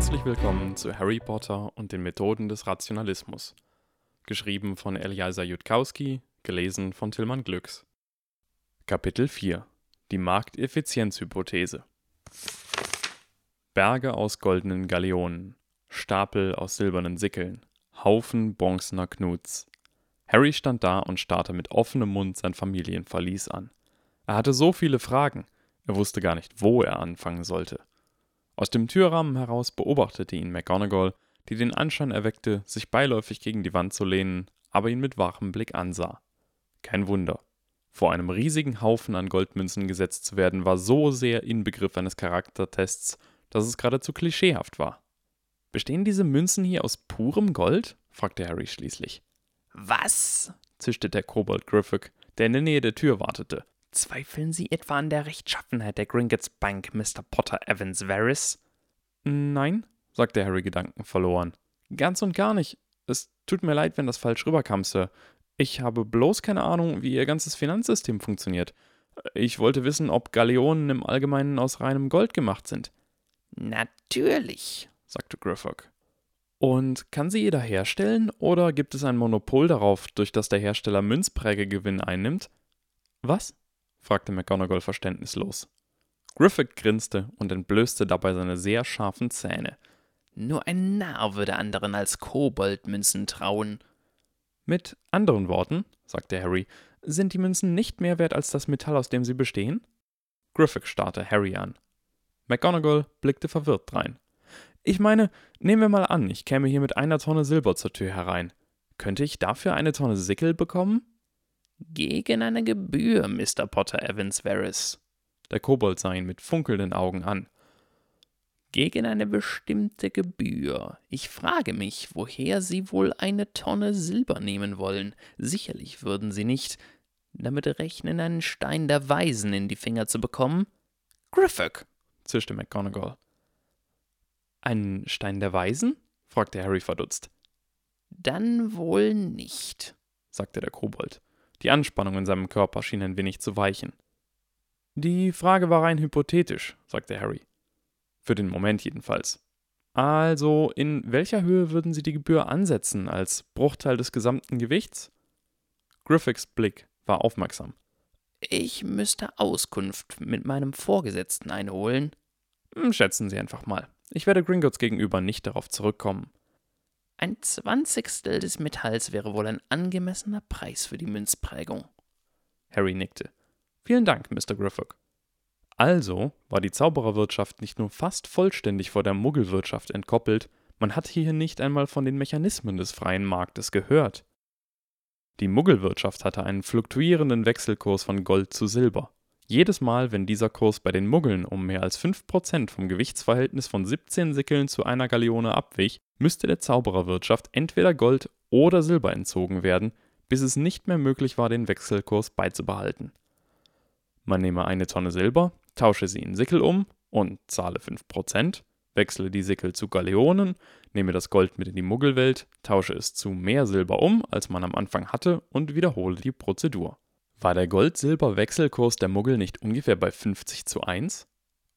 Herzlich willkommen zu Harry Potter und den Methoden des Rationalismus. Geschrieben von Eliezer Jutkowski, gelesen von Tillmann Glücks. Kapitel 4 Die Markteffizienzhypothese Berge aus goldenen Galeonen, Stapel aus silbernen Sickeln, Haufen bronzener Knuts. Harry stand da und starrte mit offenem Mund sein Familienverlies an. Er hatte so viele Fragen, er wusste gar nicht, wo er anfangen sollte. Aus dem Türrahmen heraus beobachtete ihn McGonagall, die den Anschein erweckte, sich beiläufig gegen die Wand zu lehnen, aber ihn mit wachem Blick ansah. Kein Wunder. Vor einem riesigen Haufen an Goldmünzen gesetzt zu werden, war so sehr Inbegriff eines Charaktertests, dass es geradezu klischeehaft war. Bestehen diese Münzen hier aus purem Gold? fragte Harry schließlich. Was? zischte der Kobold Griffith, der in der Nähe der Tür wartete. Zweifeln Sie etwa an der Rechtschaffenheit der Gringotts Bank, Mr. Potter Evans Varys? Nein, sagte Harry gedankenverloren. Ganz und gar nicht. Es tut mir leid, wenn das falsch rüberkam, Sir. Ich habe bloß keine Ahnung, wie Ihr ganzes Finanzsystem funktioniert. Ich wollte wissen, ob Galeonen im Allgemeinen aus reinem Gold gemacht sind. Natürlich, sagte Griffith. Und kann sie jeder herstellen oder gibt es ein Monopol darauf, durch das der Hersteller Münzprägegewinn einnimmt? Was? Fragte McGonagall verständnislos. Griffith grinste und entblößte dabei seine sehr scharfen Zähne. Nur ein Narr würde anderen als Koboldmünzen trauen. Mit anderen Worten, sagte Harry, sind die Münzen nicht mehr wert als das Metall, aus dem sie bestehen? Griffith starrte Harry an. McGonagall blickte verwirrt drein. Ich meine, nehmen wir mal an, ich käme hier mit einer Tonne Silber zur Tür herein. Könnte ich dafür eine Tonne Sickel bekommen? Gegen eine Gebühr, Mr. Potter Evans Varys. Der Kobold sah ihn mit funkelnden Augen an. Gegen eine bestimmte Gebühr. Ich frage mich, woher Sie wohl eine Tonne Silber nehmen wollen. Sicherlich würden Sie nicht damit rechnen, einen Stein der Weisen in die Finger zu bekommen. Griffith, zischte McGonagall. Einen Stein der Weisen? fragte Harry verdutzt. Dann wohl nicht, sagte der Kobold. Die Anspannung in seinem Körper schien ein wenig zu weichen. Die Frage war rein hypothetisch, sagte Harry. Für den Moment jedenfalls. Also, in welcher Höhe würden Sie die Gebühr ansetzen, als Bruchteil des gesamten Gewichts? Griffiths Blick war aufmerksam. Ich müsste Auskunft mit meinem Vorgesetzten einholen. Hm, schätzen Sie einfach mal. Ich werde Gringotts gegenüber nicht darauf zurückkommen. Ein Zwanzigstel des Metalls wäre wohl ein angemessener Preis für die Münzprägung. Harry nickte. Vielen Dank, Mr. Griffith. Also war die Zaubererwirtschaft nicht nur fast vollständig vor der Muggelwirtschaft entkoppelt, man hat hier nicht einmal von den Mechanismen des freien Marktes gehört. Die Muggelwirtschaft hatte einen fluktuierenden Wechselkurs von Gold zu Silber. Jedes Mal, wenn dieser Kurs bei den Muggeln um mehr als 5% vom Gewichtsverhältnis von 17 Sickeln zu einer Galeone abwich, müsste der Zaubererwirtschaft entweder Gold oder Silber entzogen werden, bis es nicht mehr möglich war, den Wechselkurs beizubehalten. Man nehme eine Tonne Silber, tausche sie in Sickel um und zahle 5%, wechsle die Sickel zu Galeonen, nehme das Gold mit in die Muggelwelt, tausche es zu mehr Silber um, als man am Anfang hatte und wiederhole die Prozedur. War der Gold-Silber-Wechselkurs der Muggel nicht ungefähr bei 50 zu 1?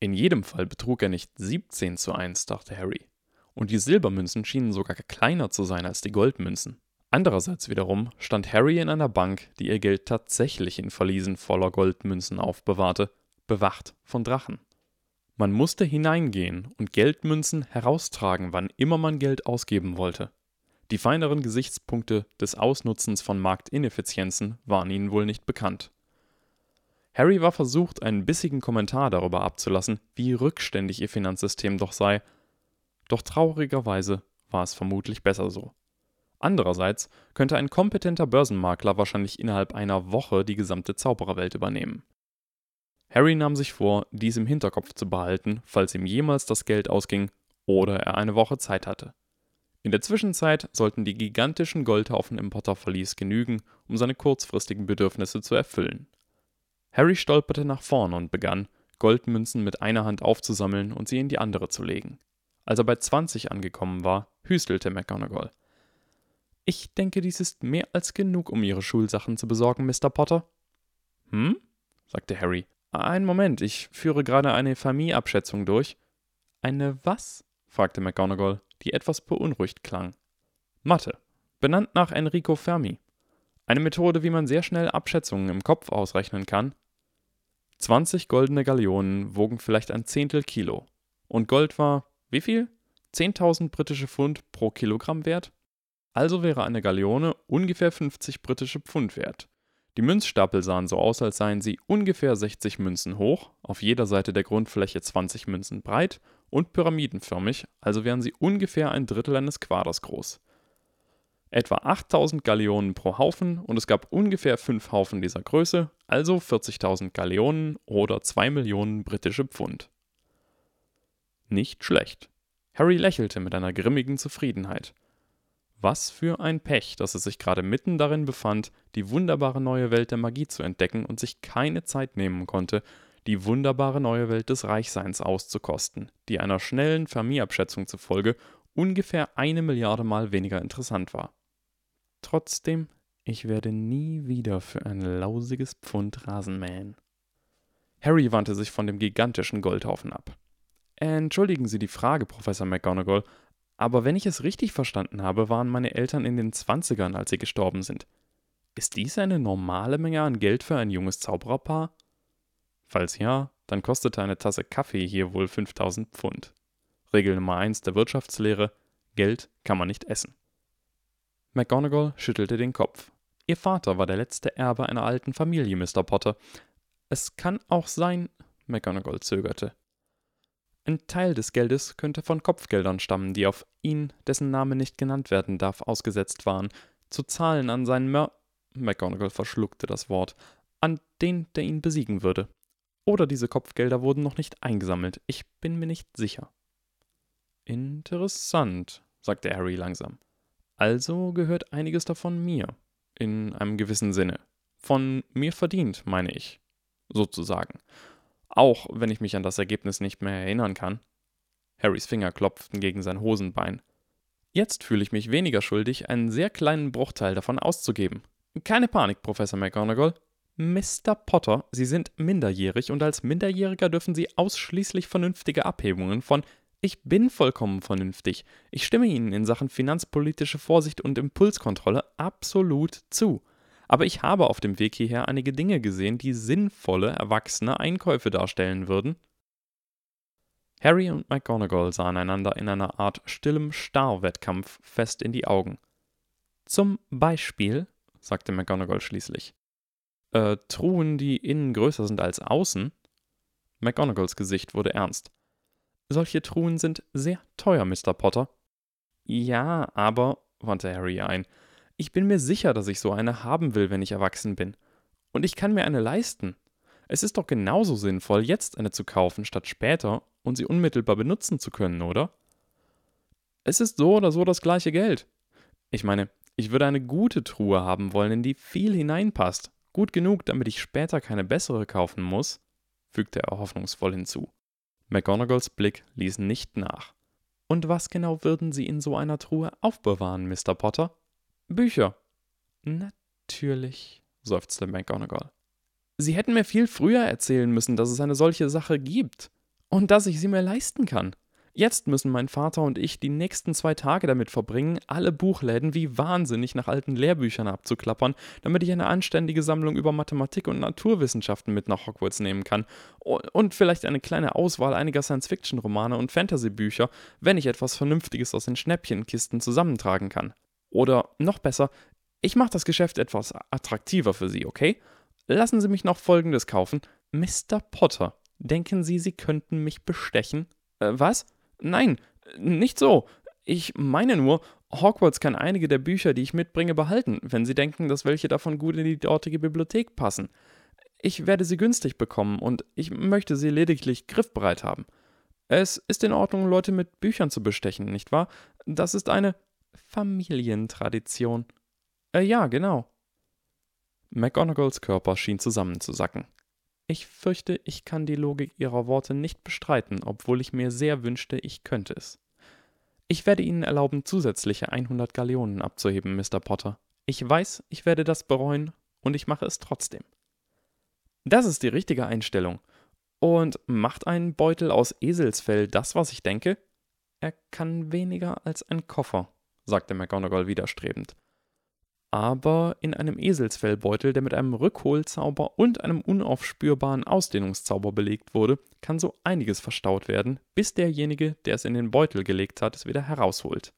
In jedem Fall betrug er nicht 17 zu 1, dachte Harry. Und die Silbermünzen schienen sogar kleiner zu sein als die Goldmünzen. Andererseits wiederum stand Harry in einer Bank, die ihr Geld tatsächlich in Verliesen voller Goldmünzen aufbewahrte, bewacht von Drachen. Man musste hineingehen und Geldmünzen heraustragen, wann immer man Geld ausgeben wollte. Die feineren Gesichtspunkte des Ausnutzens von Marktineffizienzen waren ihnen wohl nicht bekannt. Harry war versucht, einen bissigen Kommentar darüber abzulassen, wie rückständig ihr Finanzsystem doch sei, doch traurigerweise war es vermutlich besser so. Andererseits könnte ein kompetenter Börsenmakler wahrscheinlich innerhalb einer Woche die gesamte Zaubererwelt übernehmen. Harry nahm sich vor, dies im Hinterkopf zu behalten, falls ihm jemals das Geld ausging oder er eine Woche Zeit hatte. In der Zwischenzeit sollten die gigantischen Goldhaufen im Potterverlies genügen, um seine kurzfristigen Bedürfnisse zu erfüllen. Harry stolperte nach vorn und begann, Goldmünzen mit einer Hand aufzusammeln und sie in die andere zu legen. Als er bei 20 angekommen war, hüstelte McGonagall. Ich denke, dies ist mehr als genug, um Ihre Schulsachen zu besorgen, Mr. Potter. Hm? sagte Harry. Einen Moment, ich führe gerade eine Familieabschätzung durch. Eine was? fragte McGonagall, die etwas beunruhigt klang. Mathe, benannt nach Enrico Fermi. Eine Methode, wie man sehr schnell Abschätzungen im Kopf ausrechnen kann. 20 goldene Gallionen wogen vielleicht ein Zehntel Kilo. Und Gold war, wie viel? 10.000 britische Pfund pro Kilogramm wert? Also wäre eine Gallione ungefähr 50 britische Pfund wert. Die Münzstapel sahen so aus, als seien sie ungefähr 60 Münzen hoch, auf jeder Seite der Grundfläche 20 Münzen breit und pyramidenförmig, also wären sie ungefähr ein Drittel eines Quaders groß. Etwa 8000 Gallionen pro Haufen und es gab ungefähr 5 Haufen dieser Größe, also 40.000 Gallionen oder 2 Millionen britische Pfund. Nicht schlecht. Harry lächelte mit einer grimmigen Zufriedenheit. Was für ein Pech, dass er sich gerade mitten darin befand, die wunderbare neue Welt der Magie zu entdecken und sich keine Zeit nehmen konnte, die wunderbare neue Welt des Reichseins auszukosten, die einer schnellen Fermi-Abschätzung zufolge ungefähr eine Milliarde Mal weniger interessant war. Trotzdem, ich werde nie wieder für ein lausiges Pfund Rasen mähen. Harry wandte sich von dem gigantischen Goldhaufen ab. Entschuldigen Sie die Frage, Professor McGonagall, aber wenn ich es richtig verstanden habe, waren meine Eltern in den Zwanzigern, als sie gestorben sind. Ist dies eine normale Menge an Geld für ein junges Zaubererpaar? Falls ja, dann kostete eine Tasse Kaffee hier wohl 5000 Pfund. Regel Nummer 1 der Wirtschaftslehre: Geld kann man nicht essen. McGonagall schüttelte den Kopf. Ihr Vater war der letzte Erbe einer alten Familie, Mr. Potter. Es kann auch sein. McGonagall zögerte. Ein Teil des Geldes könnte von Kopfgeldern stammen, die auf ihn, dessen Name nicht genannt werden darf, ausgesetzt waren, zu zahlen an seinen Mör. McGonagall verschluckte das Wort. An den, der ihn besiegen würde. Oder diese Kopfgelder wurden noch nicht eingesammelt. Ich bin mir nicht sicher. Interessant, sagte Harry langsam. Also gehört einiges davon mir. In einem gewissen Sinne. Von mir verdient, meine ich. Sozusagen auch wenn ich mich an das Ergebnis nicht mehr erinnern kann. Harrys Finger klopften gegen sein Hosenbein. Jetzt fühle ich mich weniger schuldig, einen sehr kleinen Bruchteil davon auszugeben. Keine Panik, Professor McGonagall. Mr. Potter, Sie sind minderjährig und als Minderjähriger dürfen Sie ausschließlich vernünftige Abhebungen von Ich bin vollkommen vernünftig. Ich stimme Ihnen in Sachen finanzpolitische Vorsicht und Impulskontrolle absolut zu aber ich habe auf dem Weg hierher einige Dinge gesehen, die sinnvolle, erwachsene Einkäufe darstellen würden. Harry und McGonagall sahen einander in einer Art stillem Starrwettkampf fest in die Augen. Zum Beispiel, sagte McGonagall schließlich. Äh, Truhen, die innen größer sind als außen? McGonagalls Gesicht wurde ernst. Solche Truhen sind sehr teuer, Mr. Potter. Ja, aber, wandte Harry ein, ich bin mir sicher, dass ich so eine haben will, wenn ich erwachsen bin. Und ich kann mir eine leisten. Es ist doch genauso sinnvoll, jetzt eine zu kaufen, statt später und sie unmittelbar benutzen zu können, oder? Es ist so oder so das gleiche Geld. Ich meine, ich würde eine gute Truhe haben wollen, in die viel hineinpasst. Gut genug, damit ich später keine bessere kaufen muss, fügte er hoffnungsvoll hinzu. McGonagalls Blick ließ nicht nach. Und was genau würden Sie in so einer Truhe aufbewahren, Mr. Potter? Bücher. Natürlich, seufzte McGonagall. Sie hätten mir viel früher erzählen müssen, dass es eine solche Sache gibt. Und dass ich sie mir leisten kann. Jetzt müssen mein Vater und ich die nächsten zwei Tage damit verbringen, alle Buchläden wie wahnsinnig nach alten Lehrbüchern abzuklappern, damit ich eine anständige Sammlung über Mathematik und Naturwissenschaften mit nach Hogwarts nehmen kann. Und vielleicht eine kleine Auswahl einiger Science-Fiction-Romane und Fantasy-Bücher, wenn ich etwas Vernünftiges aus den Schnäppchenkisten zusammentragen kann. Oder noch besser, ich mache das Geschäft etwas attraktiver für Sie, okay? Lassen Sie mich noch Folgendes kaufen. Mr. Potter, denken Sie, Sie könnten mich bestechen? Äh, was? Nein, nicht so. Ich meine nur, Hogwarts kann einige der Bücher, die ich mitbringe, behalten, wenn Sie denken, dass welche davon gut in die dortige Bibliothek passen. Ich werde sie günstig bekommen und ich möchte sie lediglich griffbereit haben. Es ist in Ordnung, Leute mit Büchern zu bestechen, nicht wahr? Das ist eine Familientradition. Äh, ja, genau. McGonagalls Körper schien zusammenzusacken. Ich fürchte, ich kann die Logik Ihrer Worte nicht bestreiten, obwohl ich mir sehr wünschte, ich könnte es. Ich werde Ihnen erlauben, zusätzliche 100 Galeonen abzuheben, Mr. Potter. Ich weiß, ich werde das bereuen, und ich mache es trotzdem. Das ist die richtige Einstellung. Und macht ein Beutel aus Eselsfell das, was ich denke? Er kann weniger als ein Koffer, sagte McGonagall widerstrebend. Aber in einem Eselsfellbeutel, der mit einem Rückholzauber und einem unaufspürbaren Ausdehnungszauber belegt wurde, kann so einiges verstaut werden, bis derjenige, der es in den Beutel gelegt hat, es wieder herausholt.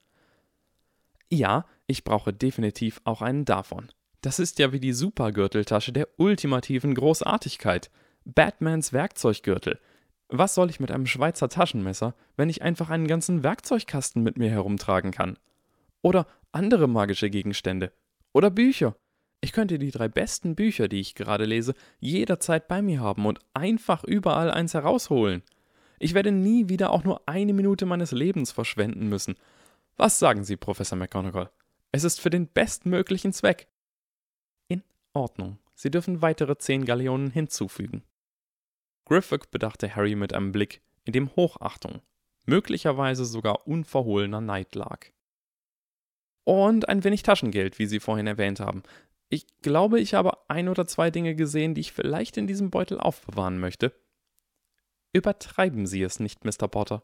Ja, ich brauche definitiv auch einen davon. Das ist ja wie die Supergürteltasche der ultimativen Großartigkeit. Batmans Werkzeuggürtel. Was soll ich mit einem Schweizer Taschenmesser, wenn ich einfach einen ganzen Werkzeugkasten mit mir herumtragen kann? Oder andere magische Gegenstände. Oder Bücher. Ich könnte die drei besten Bücher, die ich gerade lese, jederzeit bei mir haben und einfach überall eins herausholen. Ich werde nie wieder auch nur eine Minute meines Lebens verschwenden müssen. Was sagen Sie, Professor McGonagall? Es ist für den bestmöglichen Zweck. In Ordnung. Sie dürfen weitere zehn Galeonen hinzufügen. Griffith bedachte Harry mit einem Blick, in dem Hochachtung, möglicherweise sogar unverhohlener Neid lag. Und ein wenig Taschengeld, wie Sie vorhin erwähnt haben. Ich glaube, ich habe ein oder zwei Dinge gesehen, die ich vielleicht in diesem Beutel aufbewahren möchte. Übertreiben Sie es nicht, Mr. Potter.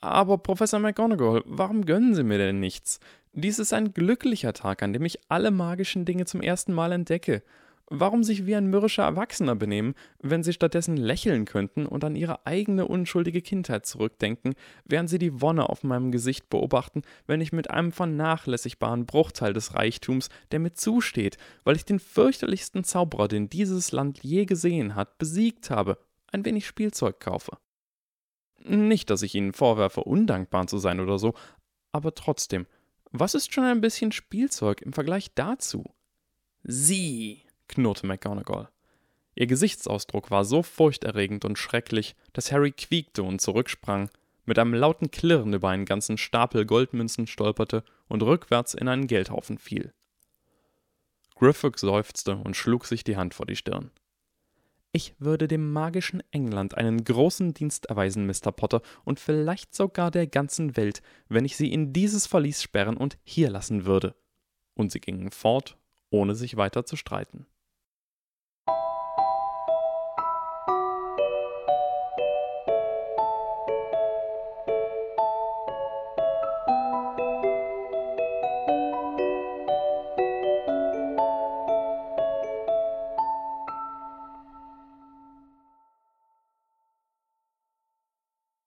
Aber Professor McGonagall, warum gönnen Sie mir denn nichts? Dies ist ein glücklicher Tag, an dem ich alle magischen Dinge zum ersten Mal entdecke. Warum sich wie ein mürrischer Erwachsener benehmen, wenn sie stattdessen lächeln könnten und an ihre eigene unschuldige Kindheit zurückdenken, während sie die Wonne auf meinem Gesicht beobachten, wenn ich mit einem vernachlässigbaren Bruchteil des Reichtums, der mir zusteht, weil ich den fürchterlichsten Zauberer, den dieses Land je gesehen hat, besiegt habe, ein wenig Spielzeug kaufe. Nicht, dass ich ihnen vorwerfe, undankbar zu sein oder so, aber trotzdem, was ist schon ein bisschen Spielzeug im Vergleich dazu? Sie, knurrte McGonagall. Ihr Gesichtsausdruck war so furchterregend und schrecklich, dass Harry quiekte und zurücksprang, mit einem lauten Klirren über einen ganzen Stapel Goldmünzen stolperte und rückwärts in einen Geldhaufen fiel. Griffith seufzte und schlug sich die Hand vor die Stirn. Ich würde dem magischen England einen großen Dienst erweisen, Mr. Potter, und vielleicht sogar der ganzen Welt, wenn ich sie in dieses Verlies sperren und hier lassen würde. Und sie gingen fort, ohne sich weiter zu streiten.